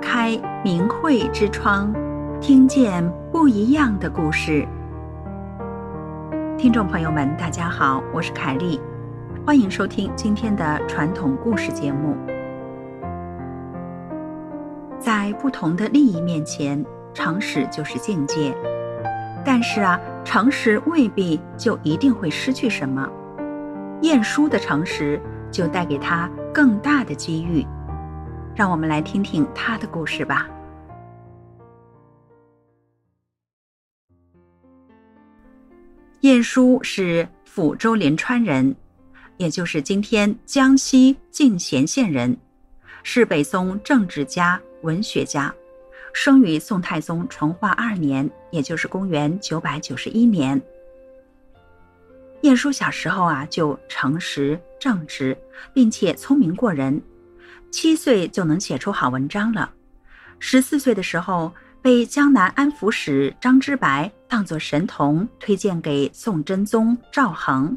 开明慧之窗，听见不一样的故事。听众朋友们，大家好，我是凯丽，欢迎收听今天的传统故事节目。在不同的利益面前，诚实就是境界。但是啊，诚实未必就一定会失去什么。晏殊的诚实就带给他更大的机遇。让我们来听听他的故事吧。晏殊是抚州临川人，也就是今天江西进贤县人，是北宋政治家、文学家，生于宋太宗淳化二年，也就是公元九百九十一年。晏殊小时候啊，就诚实正直，并且聪明过人。七岁就能写出好文章了，十四岁的时候被江南安抚使张之白当作神童推荐给宋真宗赵恒。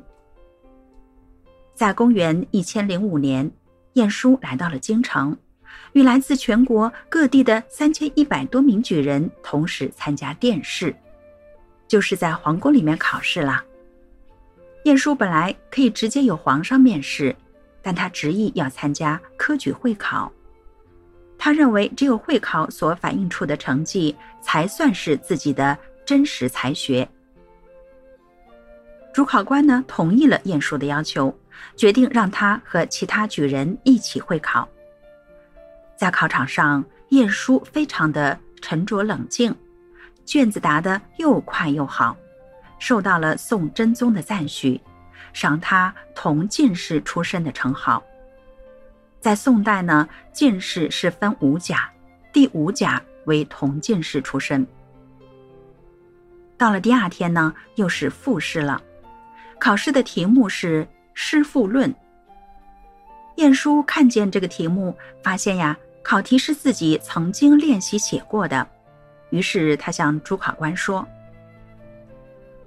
在公元一千零五年，晏殊来到了京城，与来自全国各地的三千一百多名举人同时参加殿试，就是在皇宫里面考试了。晏殊本来可以直接有皇上面试。但他执意要参加科举会考，他认为只有会考所反映出的成绩才算是自己的真实才学。主考官呢，同意了晏殊的要求，决定让他和其他举人一起会考。在考场上，晏殊非常的沉着冷静，卷子答得又快又好，受到了宋真宗的赞许。赏他同进士出身的称号。在宋代呢，进士是分五甲，第五甲为同进士出身。到了第二天呢，又是复试了，考试的题目是《诗赋论》。晏殊看见这个题目，发现呀，考题是自己曾经练习写过的，于是他向主考官说：“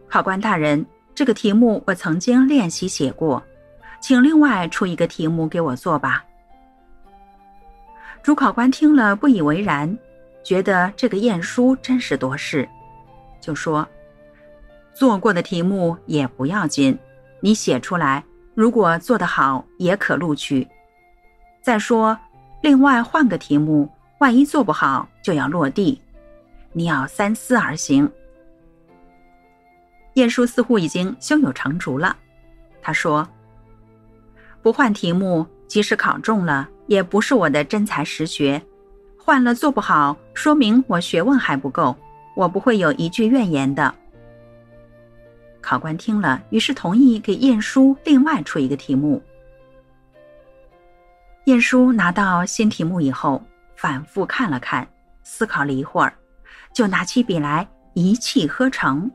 考官大人。”这个题目我曾经练习写过，请另外出一个题目给我做吧。主考官听了不以为然，觉得这个晏殊真是多事，就说：“做过的题目也不要紧，你写出来，如果做得好也可录取。再说，另外换个题目，万一做不好就要落地，你要三思而行。”晏殊似乎已经胸有成竹了，他说：“不换题目，即使考中了，也不是我的真才实学；换了做不好，说明我学问还不够，我不会有一句怨言的。”考官听了，于是同意给晏殊另外出一个题目。晏殊拿到新题目以后，反复看了看，思考了一会儿，就拿起笔来一气呵成。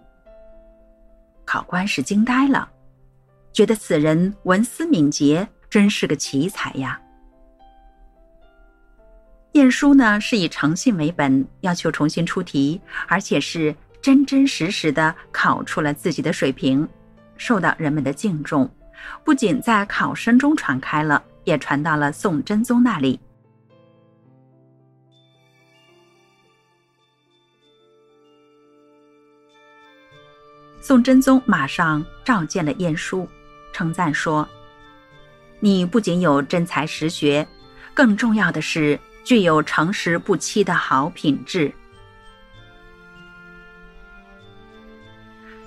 考官是惊呆了，觉得此人文思敏捷，真是个奇才呀。晏殊呢，是以诚信为本，要求重新出题，而且是真真实实的考出了自己的水平，受到人们的敬重，不仅在考生中传开了，也传到了宋真宗那里。宋真宗马上召见了晏殊，称赞说：“你不仅有真才实学，更重要的是具有诚实不欺的好品质。”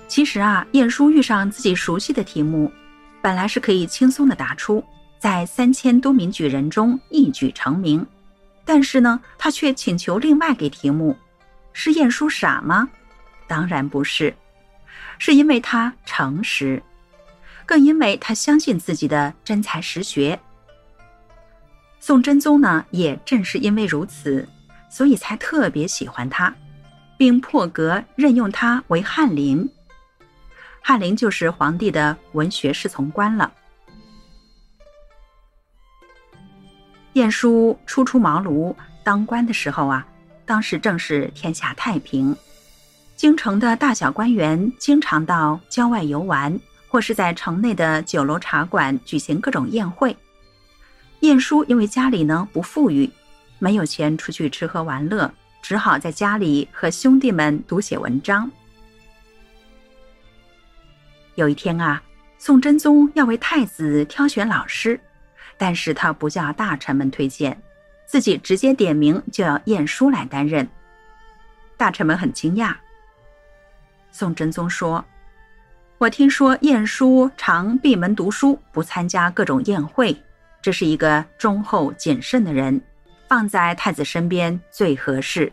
其实啊，晏殊遇上自己熟悉的题目，本来是可以轻松的答出，在三千多名举人中一举成名。但是呢，他却请求另外给题目，是晏殊傻吗？当然不是。是因为他诚实，更因为他相信自己的真才实学。宋真宗呢，也正是因为如此，所以才特别喜欢他，并破格任用他为翰林。翰林就是皇帝的文学侍从官了。晏殊初出茅庐当官的时候啊，当时正是天下太平。京城的大小官员经常到郊外游玩，或是在城内的酒楼茶馆举行各种宴会。晏殊因为家里呢不富裕，没有钱出去吃喝玩乐，只好在家里和兄弟们读写文章。有一天啊，宋真宗要为太子挑选老师，但是他不叫大臣们推荐，自己直接点名就要晏殊来担任。大臣们很惊讶。宋真宗说：“我听说晏殊常闭门读书，不参加各种宴会，这是一个忠厚谨慎的人。”放在太子身边最合适。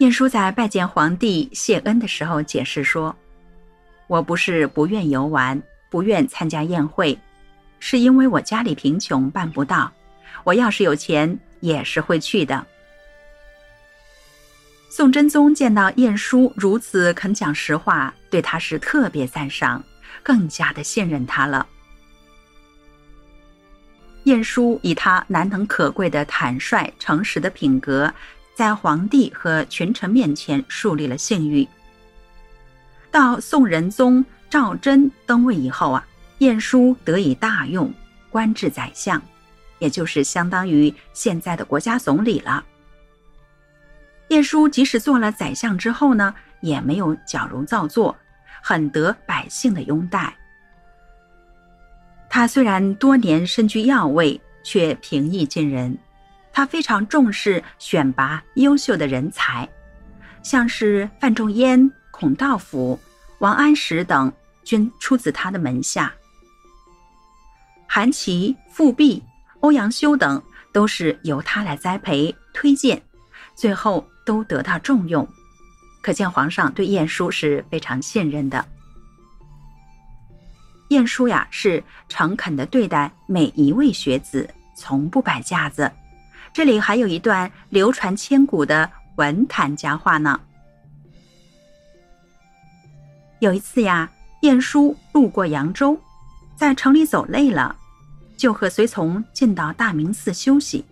晏殊在拜见皇帝谢恩的时候解释说：“我不是不愿游玩，不愿参加宴会，是因为我家里贫穷，办不到。我要是有钱，也是会去的。”宋真宗见到晏殊如此肯讲实话，对他是特别赞赏，更加的信任他了。晏殊以他难能可贵的坦率、诚实的品格，在皇帝和群臣面前树立了信誉。到宋仁宗赵祯登位以后啊，晏殊得以大用，官至宰相，也就是相当于现在的国家总理了。晏殊即使做了宰相之后呢，也没有矫揉造作，很得百姓的拥戴。他虽然多年身居要位，却平易近人。他非常重视选拔优秀的人才，像是范仲淹、孔道辅、王安石等，均出自他的门下。韩琦、富弼、欧阳修等，都是由他来栽培、推荐，最后都得到重用。可见皇上对晏殊是非常信任的。晏殊呀，是诚恳的对待每一位学子，从不摆架子。这里还有一段流传千古的文坛佳话呢。有一次呀，晏殊路过扬州，在城里走累了，就和随从进到大明寺休息。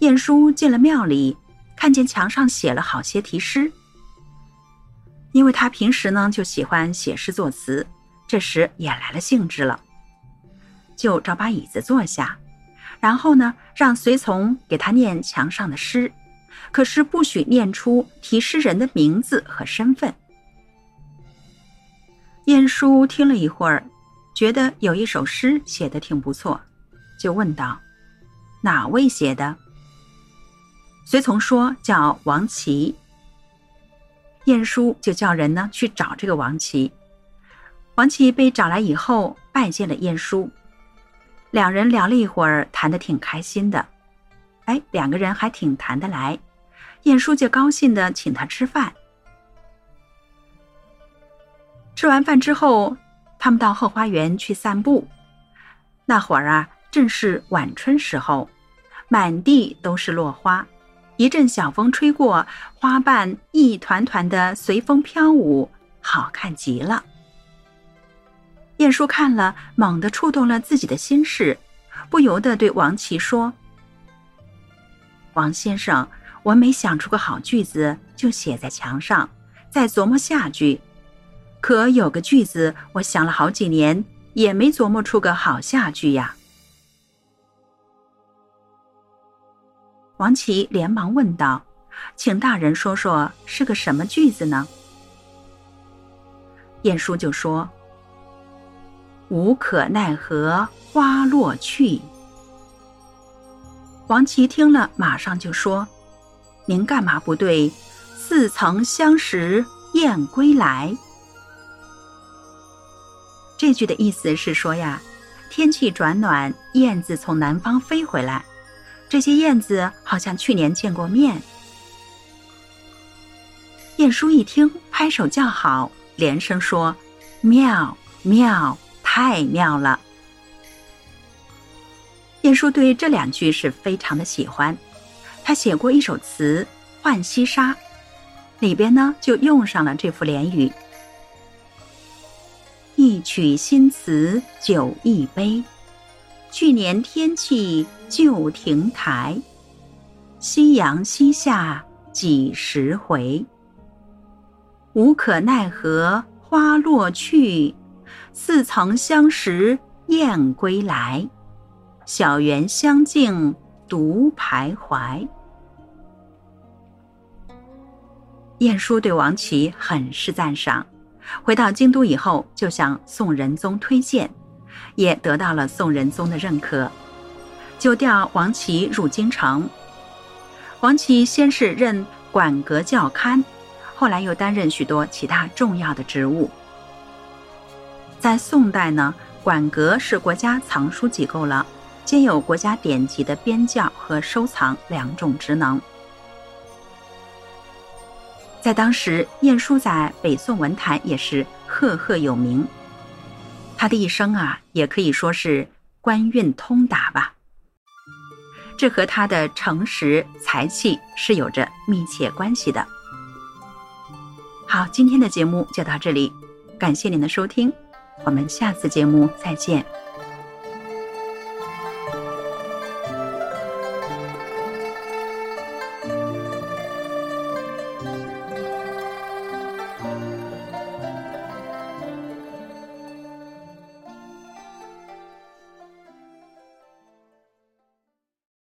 晏殊进了庙里，看见墙上写了好些题诗，因为他平时呢就喜欢写诗作词。这时也来了兴致了，就找把椅子坐下，然后呢，让随从给他念墙上的诗，可是不许念出题诗人的名字和身份。晏殊听了一会儿，觉得有一首诗写的挺不错，就问道：“哪位写的？”随从说：“叫王琦。”晏殊就叫人呢去找这个王琦。王琦被找来以后，拜见了晏殊，两人聊了一会儿，谈得挺开心的。哎，两个人还挺谈得来，晏殊就高兴地请他吃饭。吃完饭之后，他们到后花园去散步。那会儿啊，正是晚春时候，满地都是落花，一阵小风吹过，花瓣一团团的随风飘舞，好看极了。晏殊看了，猛地触动了自己的心事，不由得对王琦说：“王先生，我每想出个好句子，就写在墙上，再琢磨下句。可有个句子，我想了好几年，也没琢磨出个好下句呀。”王琦连忙问道：“请大人说说，是个什么句子呢？”晏殊就说。无可奈何花落去。王琦听了，马上就说：“您干嘛不对？似曾相识燕归来。”这句的意思是说呀，天气转暖，燕子从南方飞回来，这些燕子好像去年见过面。晏殊一听，拍手叫好，连声说：“妙妙！”太妙了！晏殊对这两句是非常的喜欢，他写过一首词《浣溪沙》，里边呢就用上了这副联语：“一曲新词酒一杯，去年天气旧亭台，夕阳西下几时回？无可奈何花落去。”似曾相识燕归来，小园香径独徘徊。晏殊对王琦很是赞赏，回到京都以后，就向宋仁宗推荐，也得到了宋仁宗的认可，就调王琦入京城。王琦先是任馆阁校勘，后来又担任许多其他重要的职务。在宋代呢，馆阁是国家藏书机构了。兼有国家典籍的编校和收藏两种职能。在当时，晏殊在北宋文坛也是赫赫有名。他的一生啊，也可以说是官运通达吧。这和他的诚实才气是有着密切关系的。好，今天的节目就到这里，感谢您的收听，我们下次节目再见。